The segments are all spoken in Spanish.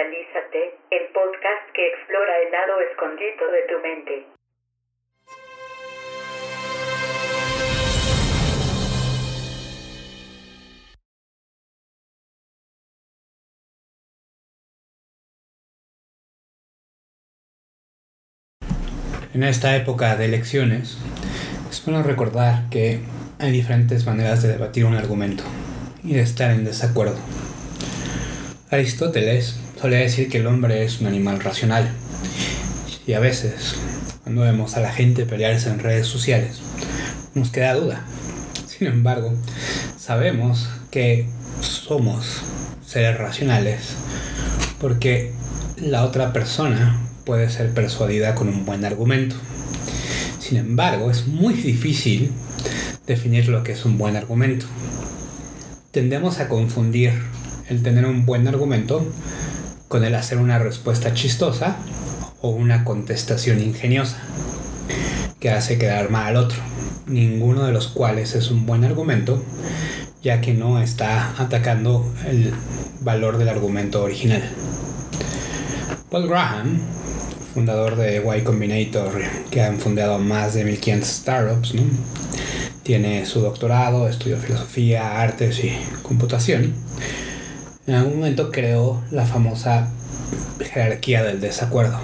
Mentalízate, el podcast que explora el lado escondido de tu mente. En esta época de elecciones, es bueno recordar que hay diferentes maneras de debatir un argumento y de estar en desacuerdo. Aristóteles solía decir que el hombre es un animal racional y a veces, cuando vemos a la gente pelearse en redes sociales, nos queda duda. Sin embargo, sabemos que somos seres racionales porque la otra persona puede ser persuadida con un buen argumento. Sin embargo, es muy difícil definir lo que es un buen argumento. Tendemos a confundir el tener un buen argumento con el hacer una respuesta chistosa o una contestación ingeniosa que hace quedar mal al otro, ninguno de los cuales es un buen argumento, ya que no está atacando el valor del argumento original. Paul Graham, fundador de Y Combinator, que han fundado más de 1500 startups, tiene su doctorado, estudió filosofía, artes y computación. En algún momento creó la famosa jerarquía del desacuerdo.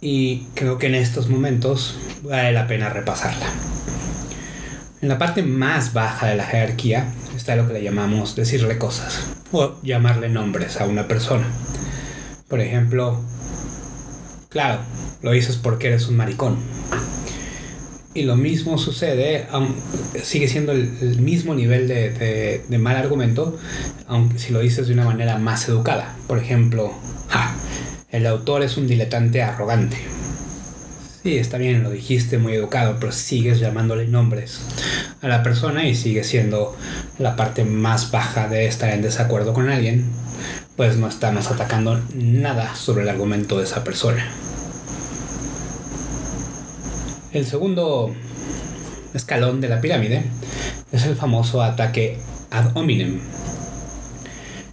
Y creo que en estos momentos vale la pena repasarla. En la parte más baja de la jerarquía está lo que le llamamos decirle cosas o llamarle nombres a una persona. Por ejemplo, claro, lo dices porque eres un maricón. Y lo mismo sucede, sigue siendo el, mismo nivel de, de, mal argumento, aunque si lo dices de una manera más educada. Por ejemplo, el autor es un diletante arrogante. Sí, está bien, lo dijiste muy educado, pero sigues llamándole nombres a la persona y sigue siendo la parte más baja de estar en desacuerdo con alguien, pues no estamos atacando nada sobre el argumento de esa persona. El segundo escalón de la pirámide es el famoso ataque ad hominem.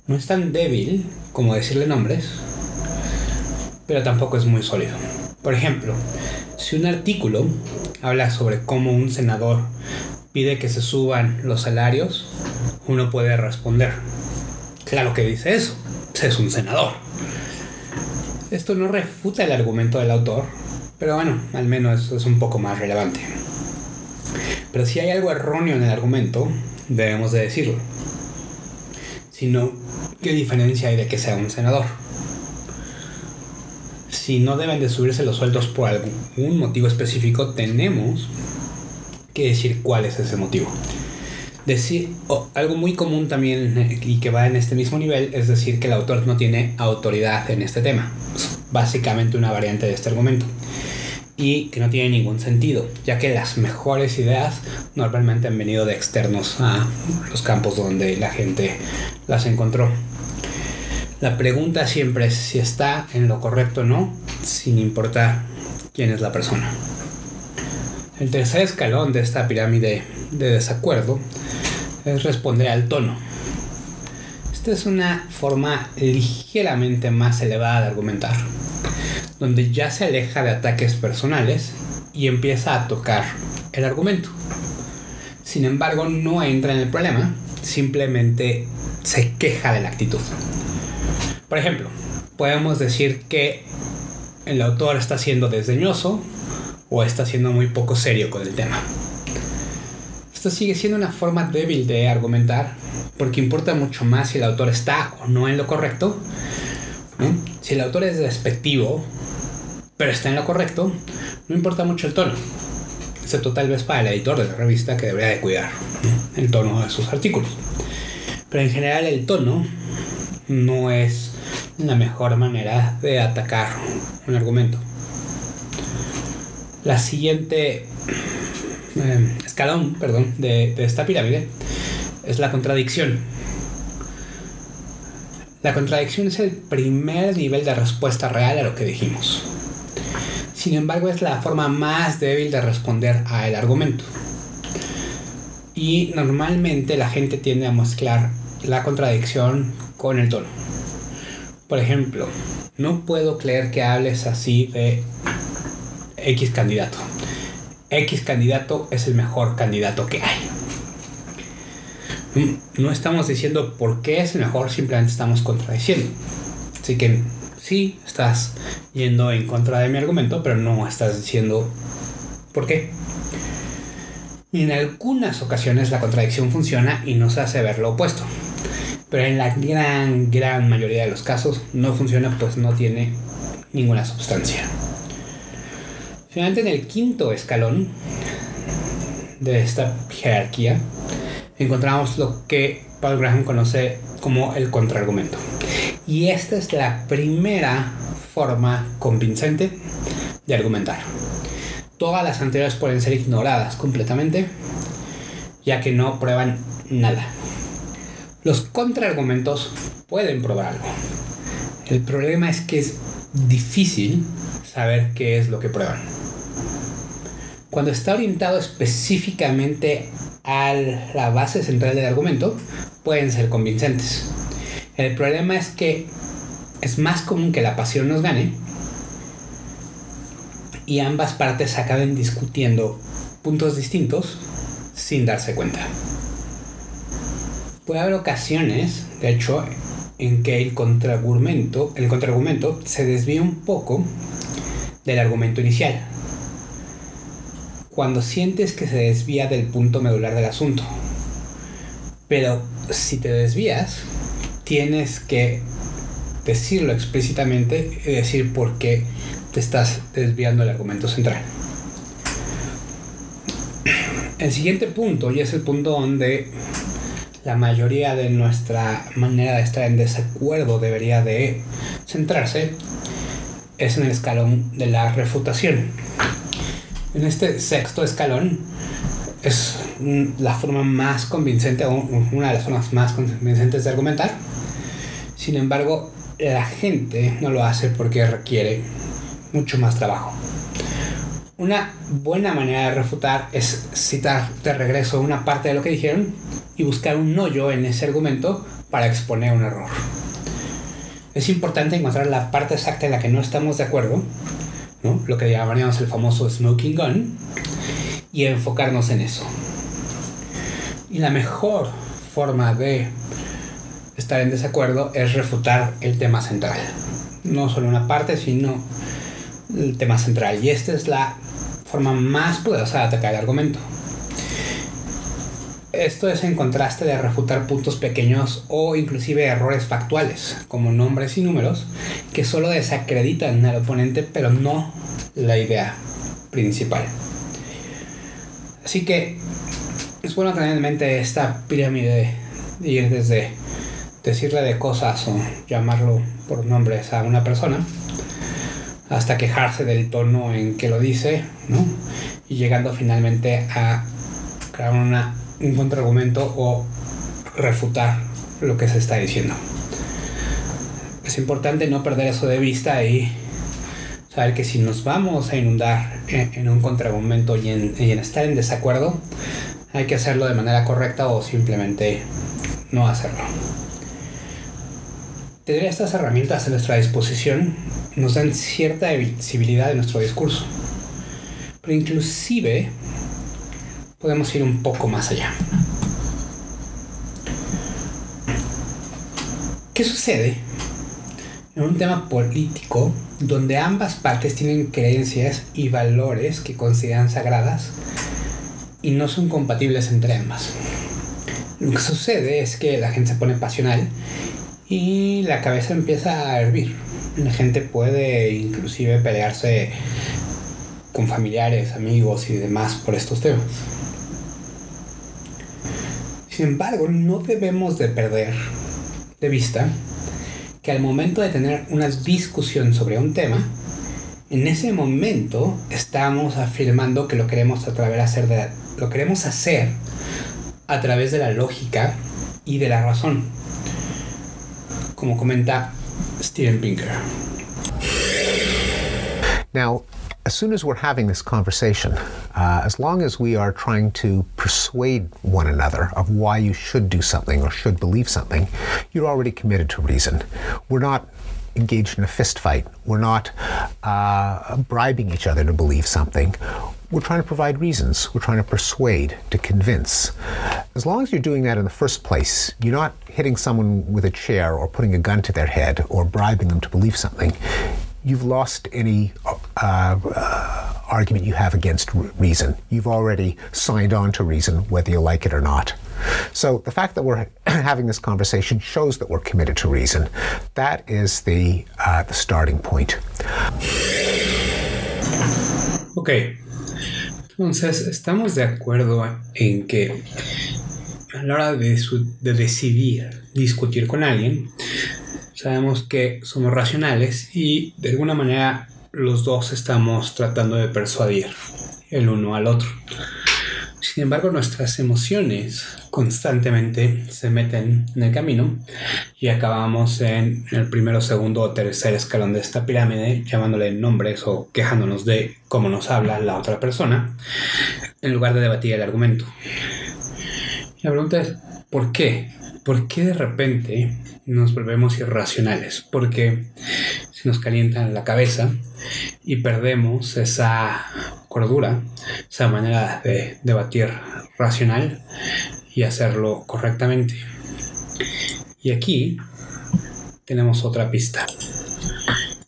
No es tan débil como decirle nombres, pero tampoco es muy sólido. Por ejemplo, si un artículo habla sobre cómo un senador pide que se suban los salarios, uno puede responder, claro que dice eso, es un senador. Esto no refuta el argumento del autor, pero bueno, al menos es un poco más relevante. Pero si hay algo erróneo en el argumento, debemos de decirlo. Si no, ¿qué diferencia hay de que sea un senador? Si no deben de subirse los sueldos por algún motivo específico, tenemos que decir cuál es ese motivo. Decir, algo muy común también y que va en este mismo nivel es decir que el autor no tiene autoridad en este tema. básicamente una variante de este argumento y que no tiene ningún sentido, ya que las mejores ideas normalmente han venido de externos a los campos donde la gente las encontró. La pregunta siempre es si está en lo correcto o no, sin importar quién es la persona. El tercer escalón de esta pirámide de desacuerdo es responder al tono. Esta es una forma ligeramente más elevada de argumentar donde ya se aleja de ataques personales y empieza a tocar el argumento. Sin embargo, no entra en el problema, simplemente se queja de la actitud. Por ejemplo, podemos decir que el autor está siendo desdeñoso o está siendo muy poco serio con el tema. Esto sigue siendo una forma débil de argumentar porque importa mucho más si el autor está o no en lo correcto. Si el autor es despectivo pero está en lo correcto, no importa mucho el tono, excepto tal vez para el editor de la revista que debería de cuidar el tono de sus artículos. Pero en general el tono no es la mejor manera de atacar un argumento. La siguiente eh, escalón perdón, de, de esta pirámide es la contradicción. La contradicción es el primer nivel de respuesta real a lo que dijimos. Sin embargo, es la forma más débil de responder a el argumento. Y normalmente la gente tiende a mezclar la contradicción con el tono. Por ejemplo, no puedo creer que hables así de X candidato. X candidato es el mejor candidato que hay. No estamos diciendo por qué es el mejor, simplemente estamos contradiciendo. Así que sí, estás yendo en contra de mi argumento, pero no estás diciendo por qué. En algunas ocasiones la contradicción funciona y nos hace ver lo opuesto. Pero en la gran, gran mayoría de los casos no funciona pues no tiene ninguna sustancia. Finalmente en el quinto escalón de esta jerarquía encontramos lo que Paul Graham conoce como el contraargumento. Y esta es la primera forma convincente de argumentar. Todas las anteriores pueden ser ignoradas completamente, ya que no prueban nada. Los contraargumentos pueden probar algo. El problema es que es difícil saber qué es lo que prueban. Cuando está orientado específicamente a la base central del argumento, pueden ser convincentes. El problema es que es más común que la pasión nos gane y ambas partes acaben discutiendo puntos distintos sin darse cuenta. Puede haber ocasiones, de hecho, en que el contraargumento, el contraargumento se desvía un poco del argumento inicial. Cuando sientes que se desvía del punto medular del asunto. Pero si te desvías, tienes que decirlo explícitamente y decir por qué te estás desviando del argumento central. El siguiente punto, y es el punto donde la mayoría de nuestra manera de estar en desacuerdo debería de centrarse, es en el escalón de la refutación. En este sexto escalón es la forma más convincente, una de las formas más convincentes de argumentar. Sin embargo, la gente no lo hace porque requiere mucho más trabajo. Una buena manera de refutar es citar de regreso una parte de lo que dijeron y buscar un hoyo en ese argumento para exponer un error. Es importante encontrar la parte exacta en la que no estamos de acuerdo, lo que llamaríamos el famoso smoking gun, y enfocarnos en eso. Y la mejor forma de estar en desacuerdo es refutar el tema central. No solo una parte, sino el tema central. Y esta es la forma más poderosa de atacar el argumento. Esto es en contraste de refutar puntos pequeños o inclusive errores factuales, como nombres y números, que solo desacreditan al oponente, pero no la idea principal. Así que es bueno tener en mente esta pirámide de ir desde decirle de cosas o llamarlo por nombres a una persona hasta quejarse del tono en que lo dice, ¿no? Y llegando finalmente a crear una, un contraargumento o refutar lo que se está diciendo. Es importante no perder eso de vista y saber que si nos vamos a inundar en, un contraargumento y en, y en estar en desacuerdo, hay que hacerlo de manera correcta o simplemente no hacerlo. Tener estas herramientas a nuestra disposición nos dan cierta visibilidad de nuestro discurso, pero inclusive podemos ir un poco más allá. ¿Qué sucede en un tema político donde ambas partes tienen creencias y valores que consideran sagradas y no son compatibles entre ambas? Lo que sucede es que la gente se pone pasional y la cabeza empieza a hervir. La gente puede inclusive pelearse con familiares, amigos y demás por estos temas. Sin embargo, no debemos de perder de vista que al momento de tener una discusión sobre un tema, en ese momento estamos afirmando que lo queremos a través de hacer lo queremos hacer a través de la lógica y de la razón como comenta Steven Pinker. Now, as soon as we're having this conversation, uh, as long as we are trying to persuade one another of why you should do something or should believe something, you're already committed to reason. We're not engaged in a fist fight. We're not uh, bribing each other to believe something. We're trying to provide reasons. We're trying to persuade, to convince. As long as you're doing that in the first place, you're not hitting someone with a chair or putting a gun to their head or bribing them to believe something. You've lost any uh, uh, argument you have against reason. You've already signed on to reason, whether you like it or not. So the fact that we're having this conversation shows that we're committed to reason. That is the, uh, the starting point. Ok, entonces estamos de acuerdo en que a la hora de, de decidir discutir con alguien, sabemos que somos racionales y de alguna manera los dos estamos tratando de persuadir el uno al otro. Sin embargo, nuestras emociones constantemente se meten en el camino y acabamos en el primero, segundo o tercer escalón de esta pirámide llamándole nombres o quejándonos de cómo nos habla la otra persona en lugar de debatir el argumento. La pregunta es, ¿por qué? ¿Por qué de repente nos volvemos irracionales? Porque se nos calienta la cabeza y perdemos esa cordura, esa manera de debatir racional y hacerlo correctamente. Y aquí tenemos otra pista.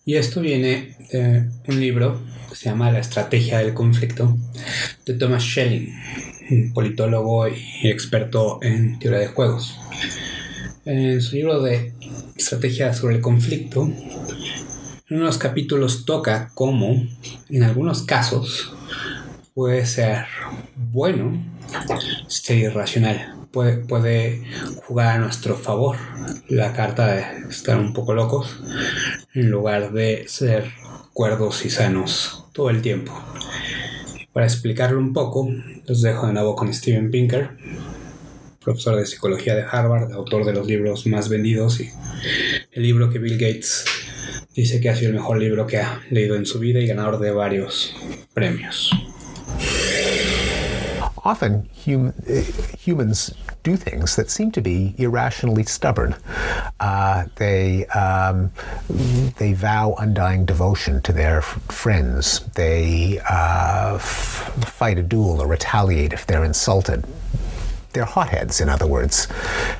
Y esto viene de un libro que se llama La estrategia del conflicto de Thomas Schelling, un politólogo y experto en teoría de juegos. En su libro de estrategia sobre el conflicto, en unos capítulos toca cómo, en algunos casos, puede ser bueno ser irracional. Puede, puede jugar a nuestro favor la carta de estar un poco locos en lugar de ser cuerdos y sanos todo el tiempo. Para explicarlo un poco, los dejo de nuevo con Steven Pinker, profesor de psicología de Harvard, autor de los libros más vendidos y el libro que Bill Gates dice que ha sido el mejor libro que ha leído en su vida y ganador de varios premios. Often hum, humans do things that seem to be irrationally stubborn. Uh, they um, they vow undying devotion to their friends. They uh, fight a duel or retaliate if they're insulted. They're hotheads, in other words.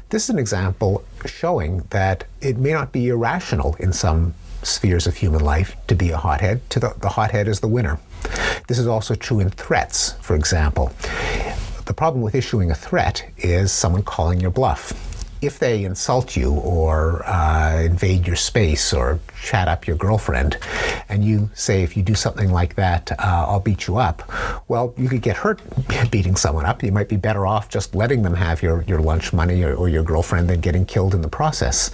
This is an example showing that it may not be irrational in some spheres of human life to be a hothead. To the, the hothead is the winner. This is also true in threats, for example. The problem with issuing a threat is someone calling your bluff. If they insult you or uh, invade your space or chat up your girlfriend, and you say, if you do something like that, uh, I'll beat you up, well, you could get hurt beating someone up. You might be better off just letting them have your, your lunch money or, or your girlfriend than getting killed in the process.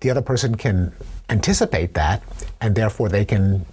The other person can anticipate that, and therefore they can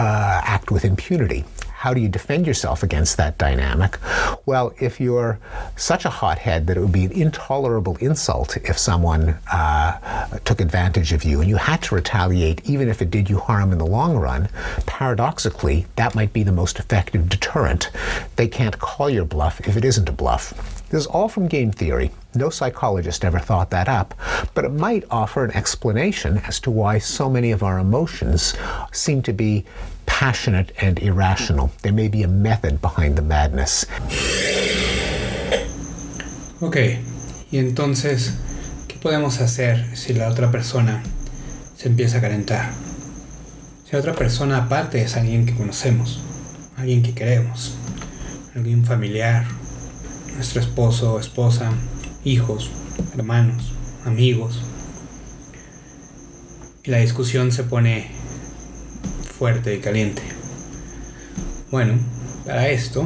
uh, act with impunity. How do you defend yourself against that dynamic? Well, if you're such a hothead that it would be an intolerable insult if someone uh, took advantage of you and you had to retaliate, even if it did you harm in the long run, paradoxically, that might be the most effective deterrent. They can't call your bluff if it isn't a bluff. This is all from game theory. No psychologist ever thought that up, but it might offer an explanation as to why so many of our emotions seem to be passionate and irrational. There may be a method behind the madness. Ok, y entonces, ¿qué podemos hacer si la otra persona se empieza a calentar? Si la otra persona aparte es alguien que conocemos, alguien que queremos, alguien familiar, nuestro esposo, esposa, hijos, hermanos, amigos. Y la discusión se pone fuerte y caliente. Bueno, para esto,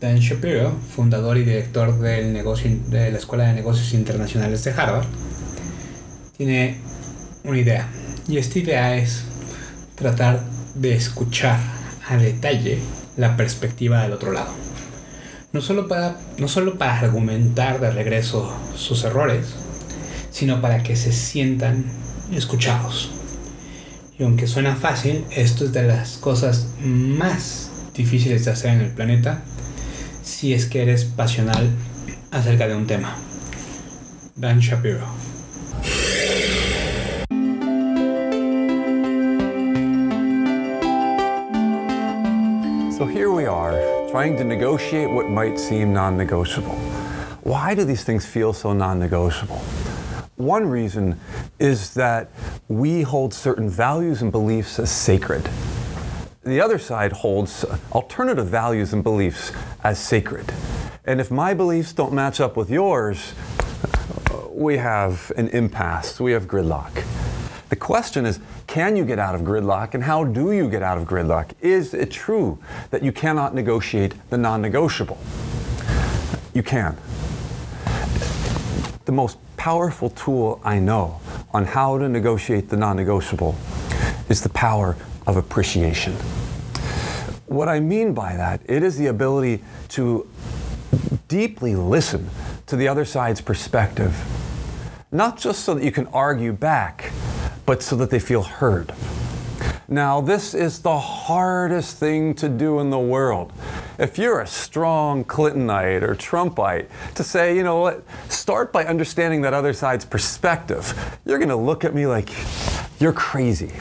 Dan Shapiro, fundador y director del negocio, de la Escuela de Negocios Internacionales de Harvard, tiene una idea. Y esta idea es tratar de escuchar a detalle la perspectiva del otro lado. No solo para, no solo para argumentar de regreso sus errores, sino para que se sientan escuchados. Y aunque suena fácil, esto es de las cosas más difíciles de hacer en el planeta si es que eres pasional acerca de un tema. Dan Shapiro. So here we are, trying to negotiate what might seem non negotiable. Why do these things feel so non negotiable? One reason is that we hold certain values and beliefs as sacred. The other side holds alternative values and beliefs as sacred. And if my beliefs don't match up with yours, we have an impasse, we have gridlock. The question is can you get out of gridlock and how do you get out of gridlock? Is it true that you cannot negotiate the non negotiable? You can. The most powerful tool I know on how to negotiate the non negotiable is the power of appreciation. What I mean by that, it is the ability to deeply listen to the other side's perspective, not just so that you can argue back, but so that they feel heard. Now, this is the hardest thing to do in the world. If you're a strong Clintonite or Trumpite, to say, you know what, start by understanding that other side's perspective, you're going to look at me like you're crazy.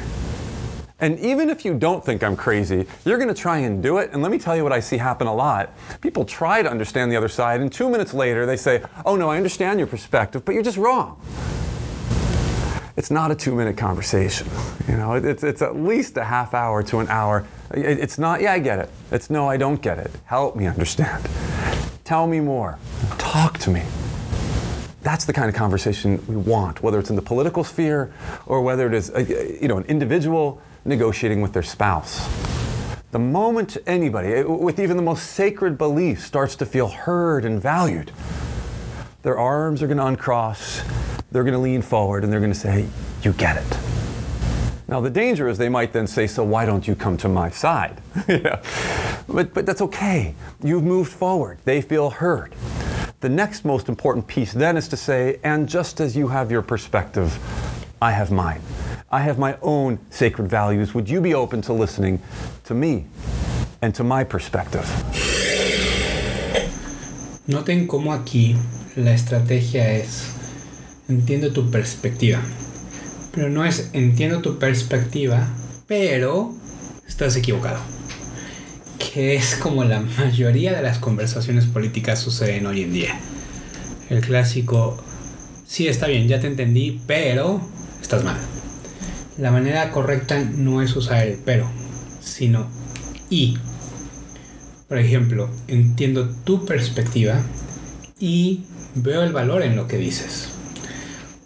And even if you don't think I'm crazy, you're going to try and do it. And let me tell you what I see happen a lot. People try to understand the other side, and two minutes later, they say, Oh, no, I understand your perspective, but you're just wrong it's not a two-minute conversation. You know, it's, it's at least a half hour to an hour. It's not, yeah, I get it. It's no, I don't get it. Help me understand. Tell me more. Talk to me. That's the kind of conversation we want, whether it's in the political sphere or whether it is, a, you know, an individual negotiating with their spouse. The moment anybody, with even the most sacred belief, starts to feel heard and valued, their arms are going to uncross they're going to lean forward and they're going to say, You get it. Now, the danger is they might then say, So why don't you come to my side? yeah. but, but that's okay. You've moved forward. They feel heard. The next most important piece then is to say, And just as you have your perspective, I have mine. I have my own sacred values. Would you be open to listening to me and to my perspective? Noten cómo aquí la estrategia es entiendo tu perspectiva. Pero no es entiendo tu perspectiva, pero estás equivocado. Que es como la mayoría de las conversaciones políticas suceden hoy en día. El clásico, sí está bien, ya te entendí, pero estás mal. La manera correcta no es usar el pero, sino y. Por ejemplo, entiendo tu perspectiva y veo el valor en lo que dices.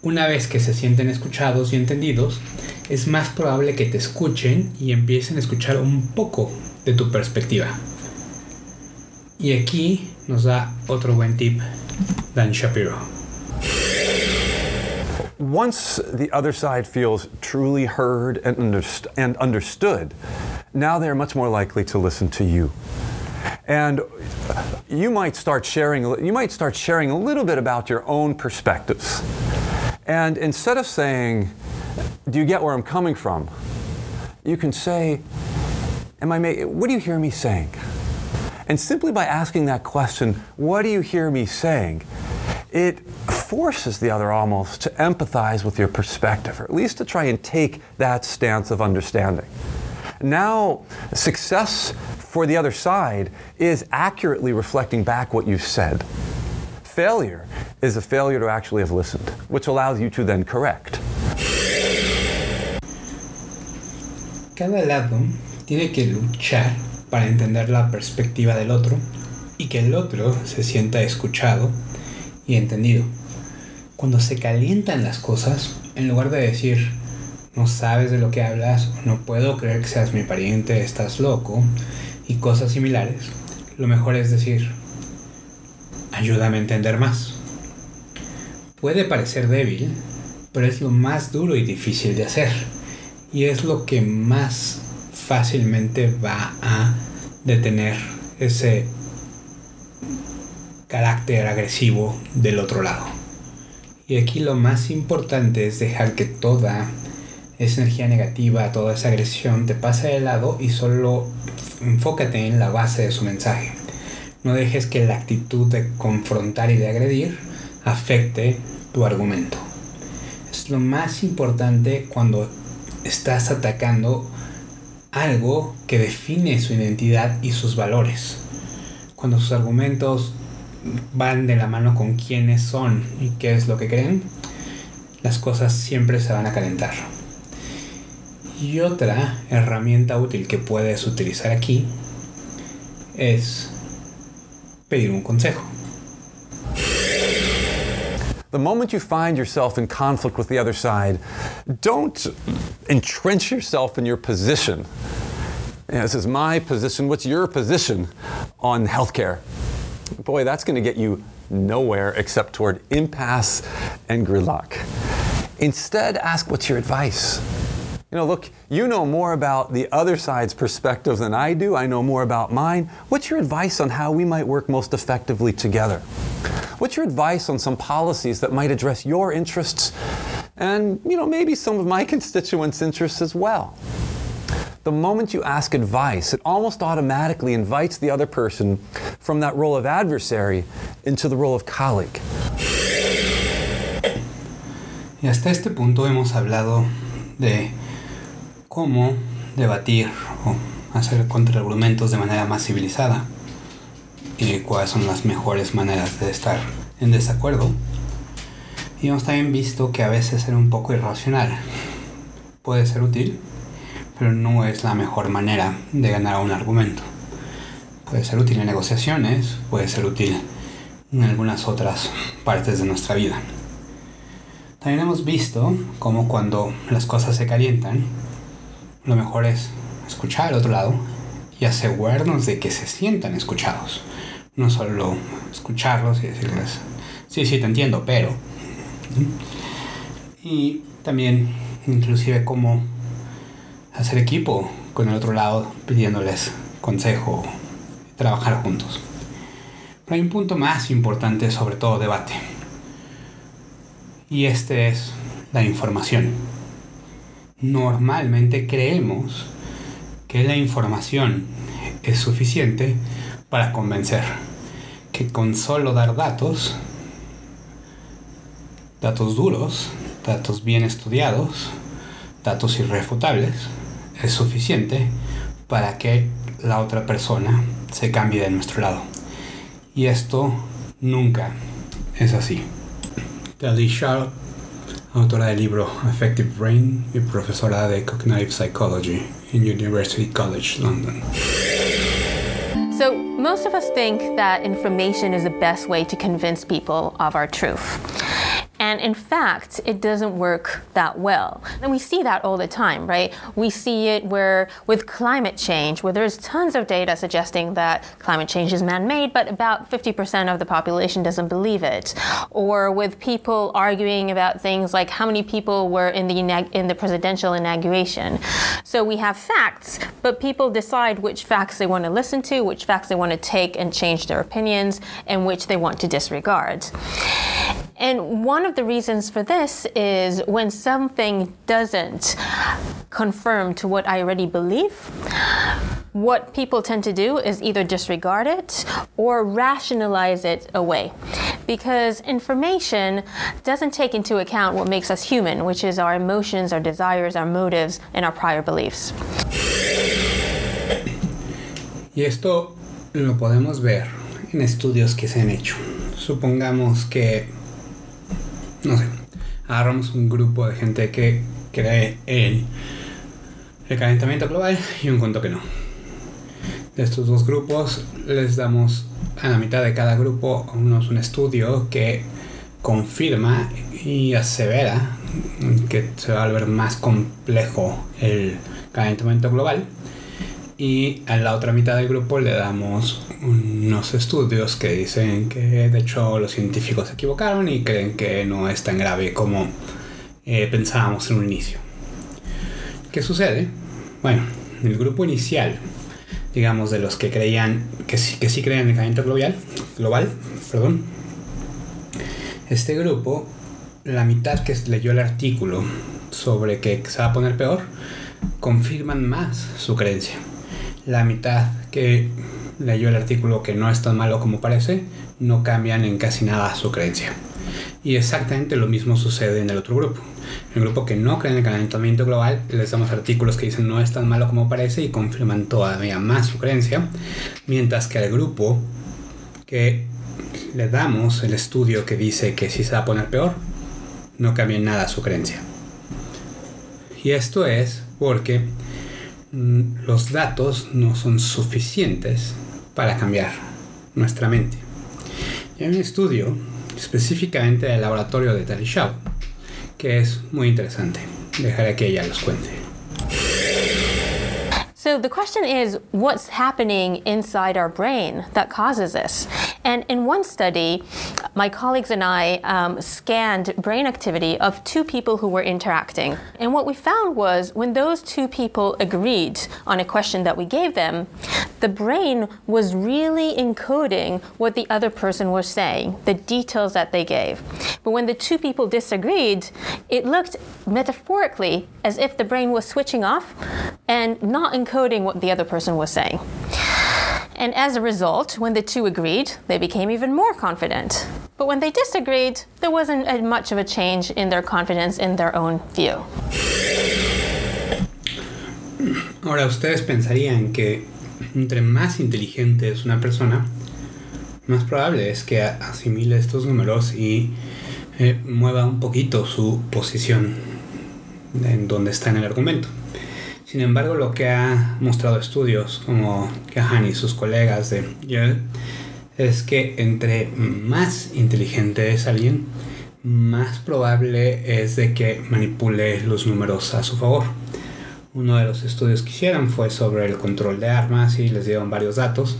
Una vez que se sienten escuchados y entendidos, es más probable que te escuchen y empiecen a escuchar un poco de tu perspectiva. Y aquí nos da otro buen tip Dan Shapiro. Once the other side feels truly heard and, underst- and understood, now they're much more likely to listen to you. And you might start sharing you might start sharing a little bit about your own perspectives. And instead of saying, Do you get where I'm coming from? You can say, Am I ma- what do you hear me saying? And simply by asking that question, What do you hear me saying? it forces the other almost to empathize with your perspective, or at least to try and take that stance of understanding. Now, success for the other side is accurately reflecting back what you've said. Failure is a failure to actually have listened, which allows you to then correct. Cada lado tiene que luchar para entender la perspectiva del otro y que el otro se sienta escuchado y entendido. Cuando se calientan las cosas, en lugar de decir, no sabes de lo que hablas, no puedo creer que seas mi pariente, estás loco, y cosas similares, lo mejor es decir, ayúdame a entender más. Puede parecer débil, pero es lo más duro y difícil de hacer. Y es lo que más fácilmente va a detener ese carácter agresivo del otro lado. Y aquí lo más importante es dejar que toda esa energía negativa, toda esa agresión te pase de lado y solo enfócate en la base de su mensaje. No dejes que la actitud de confrontar y de agredir afecte tu argumento. Es lo más importante cuando estás atacando algo que define su identidad y sus valores. Cuando sus argumentos van de la mano con quiénes son y qué es lo que creen, las cosas siempre se van a calentar. Y otra herramienta útil que puedes utilizar aquí es pedir un consejo. The moment you find yourself in conflict with the other side, don't entrench yourself in your position. Yeah, this is my position. What's your position on healthcare? Boy, that's going to get you nowhere except toward impasse and gridlock. Instead, ask what's your advice? You know, look, you know more about the other side's perspective than I do. I know more about mine. What's your advice on how we might work most effectively together? What's your advice on some policies that might address your interests and, you know, maybe some of my constituents' interests as well? The moment you ask advice, it almost automatically invites the other person from that role of adversary into the role of colleague. Y hasta este punto hemos hablado de cómo debatir o hacer contraargumentos de manera más civilizada y cuáles son las mejores maneras de estar en desacuerdo. Y hemos también visto que a veces ser un poco irracional puede ser útil, pero no es la mejor manera de ganar un argumento. Puede ser útil en negociaciones, puede ser útil en algunas otras partes de nuestra vida. También hemos visto cómo cuando las cosas se calientan, lo mejor es escuchar al otro lado y asegurarnos de que se sientan escuchados. No solo escucharlos y decirles, sí, sí, te entiendo, pero... Y también inclusive cómo hacer equipo con el otro lado pidiéndoles consejo, trabajar juntos. Pero hay un punto más importante sobre todo debate. Y este es la información normalmente creemos que la información es suficiente para convencer, que con solo dar datos, datos duros, datos bien estudiados, datos irrefutables, es suficiente para que la otra persona se cambie de nuestro lado. Y esto nunca es así. Autora del libro Effective Brain y profesora de Cognitive Psychology en University College London. So, most of us think that information is the best way to convince people of our truth. And in fact, it doesn't work that well. And we see that all the time, right? We see it where with climate change, where there's tons of data suggesting that climate change is man made, but about 50% of the population doesn't believe it. Or with people arguing about things like how many people were in the, in the presidential inauguration. So we have facts, but people decide which facts they want to listen to, which facts they want to take and change their opinions, and which they want to disregard. And one of the reasons for this is when something doesn't conform to what I already believe, what people tend to do is either disregard it or rationalize it away. Because information doesn't take into account what makes us human, which is our emotions, our desires, our motives, and our prior beliefs. Y esto lo podemos ver en estudios que se han hecho. Supongamos que no sé, agarramos un grupo de gente que cree en el calentamiento global y un cuento que no. De estos dos grupos les damos a la mitad de cada grupo unos un estudio que confirma y asevera que se va a volver más complejo el calentamiento global y a la otra mitad del grupo le damos unos estudios que dicen que de hecho los científicos se equivocaron y creen que no es tan grave como eh, pensábamos en un inicio. ¿Qué sucede? Bueno, el grupo inicial, digamos de los que creían que sí, que sí creían en el calentamiento global, global, perdón, este grupo, la mitad que leyó el artículo sobre que se va a poner peor, confirman más su creencia la mitad que leyó el artículo que no es tan malo como parece, no cambian en casi nada su creencia. Y exactamente lo mismo sucede en el otro grupo. El grupo que no cree en el calentamiento global, les damos artículos que dicen no es tan malo como parece y confirman todavía más su creencia. Mientras que al grupo que le damos el estudio que dice que si se va a poner peor, no cambia en nada su creencia. Y esto es porque los datos no son suficientes para cambiar nuestra mente. Y hay un estudio específicamente del laboratorio de Talishau que es muy interesante. Dejaré que ella los cuente. So the question is what's happening inside our brain that causes this? And in one study, my colleagues and I um, scanned brain activity of two people who were interacting. And what we found was when those two people agreed on a question that we gave them, the brain was really encoding what the other person was saying, the details that they gave. But when the two people disagreed, it looked metaphorically as if the brain was switching off and not encoding what the other person was saying. And as a result, when the two agreed, they became even more confident. But when they disagreed, there wasn't much of a change in their confidence in their own view. Ahora, ustedes pensarían que entre más inteligente es una persona, más probable es que asimile estos números y eh, mueva un poquito su posición en donde está en el argumento. Sin embargo, lo que ha mostrado estudios como Kahan y sus colegas de Yale es que entre más inteligente es alguien, más probable es de que manipule los números a su favor. Uno de los estudios que hicieron fue sobre el control de armas y les dieron varios datos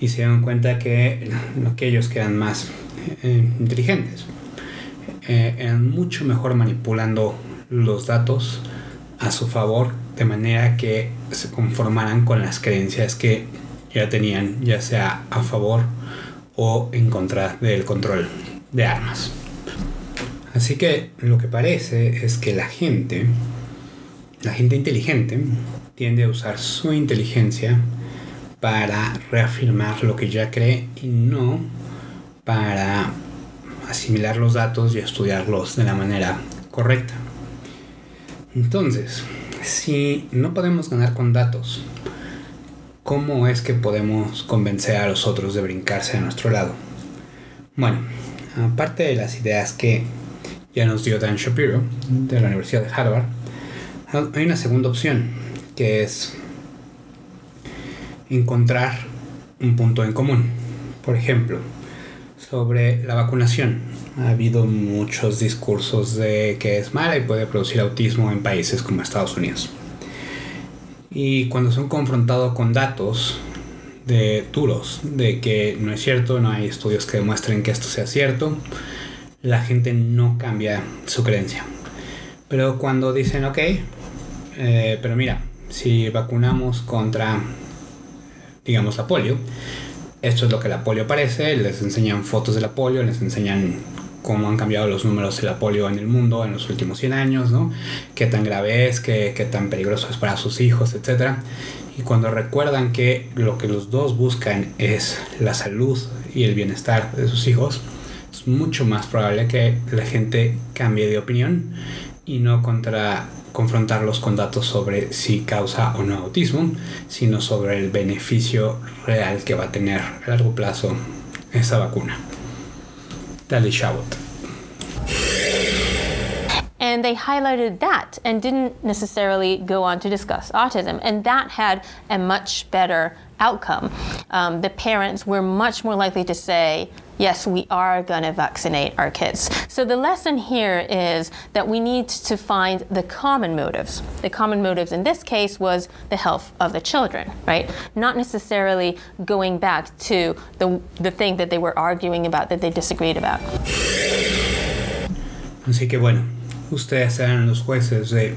y se dieron cuenta que aquellos que eran más eh, inteligentes eh, eran mucho mejor manipulando los datos a su favor de manera que se conformaran con las creencias que ya tenían, ya sea a favor o en contra del control de armas. Así que lo que parece es que la gente la gente inteligente tiende a usar su inteligencia para reafirmar lo que ya cree y no para asimilar los datos y estudiarlos de la manera correcta. Entonces, si no podemos ganar con datos, ¿cómo es que podemos convencer a los otros de brincarse a nuestro lado? Bueno, aparte de las ideas que ya nos dio Dan Shapiro de la Universidad de Harvard, hay una segunda opción, que es encontrar un punto en común. Por ejemplo, sobre la vacunación. Ha habido muchos discursos de que es mala y puede producir autismo en países como Estados Unidos. Y cuando son confrontados con datos de duros de que no es cierto, no hay estudios que demuestren que esto sea cierto, la gente no cambia su creencia. Pero cuando dicen, ok, eh, pero mira, si vacunamos contra, digamos, la polio, esto es lo que la polio parece, les enseñan fotos de la polio, les enseñan cómo han cambiado los números de la polio en el mundo en los últimos 100 años, ¿no? Qué tan grave es, qué, qué tan peligroso es para sus hijos, etc. Y cuando recuerdan que lo que los dos buscan es la salud y el bienestar de sus hijos, es mucho más probable que la gente cambie de opinión y no contra confrontarlos con datos sobre si causa o no autismo, sino sobre el beneficio real que va a tener a largo plazo esa vacuna. Dale Shabot. And they highlighted that and didn't necessarily go on to discuss autism. And that had a much better outcome. Um, the parents were much more likely to say, yes, we are going to vaccinate our kids. So the lesson here is that we need to find the common motives. The common motives in this case was the health of the children, right? Not necessarily going back to the, the thing that they were arguing about, that they disagreed about. Así que bueno, ustedes serán los jueces de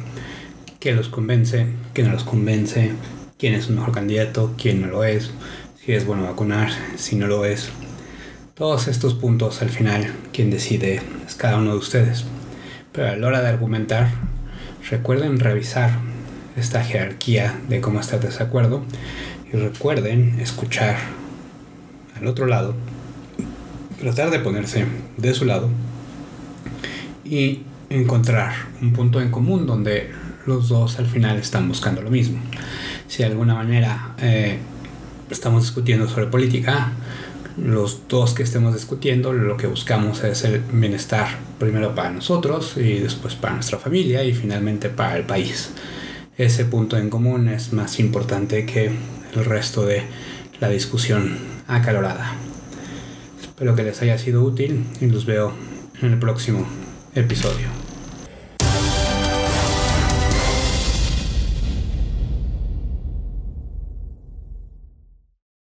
qué los convence, qué no los convence, quién es un mejor candidato, quién no lo es, si es bueno vacunar, si no lo es. Todos estos puntos al final quien decide es cada uno de ustedes. Pero a la hora de argumentar, recuerden revisar esta jerarquía de cómo está el desacuerdo y recuerden escuchar al otro lado, tratar de ponerse de su lado y encontrar un punto en común donde los dos al final están buscando lo mismo. Si de alguna manera eh, estamos discutiendo sobre política, los dos que estemos discutiendo lo que buscamos es el bienestar primero para nosotros y después para nuestra familia y finalmente para el país. Ese punto en común es más importante que el resto de la discusión acalorada. Espero que les haya sido útil y los veo en el próximo episodio.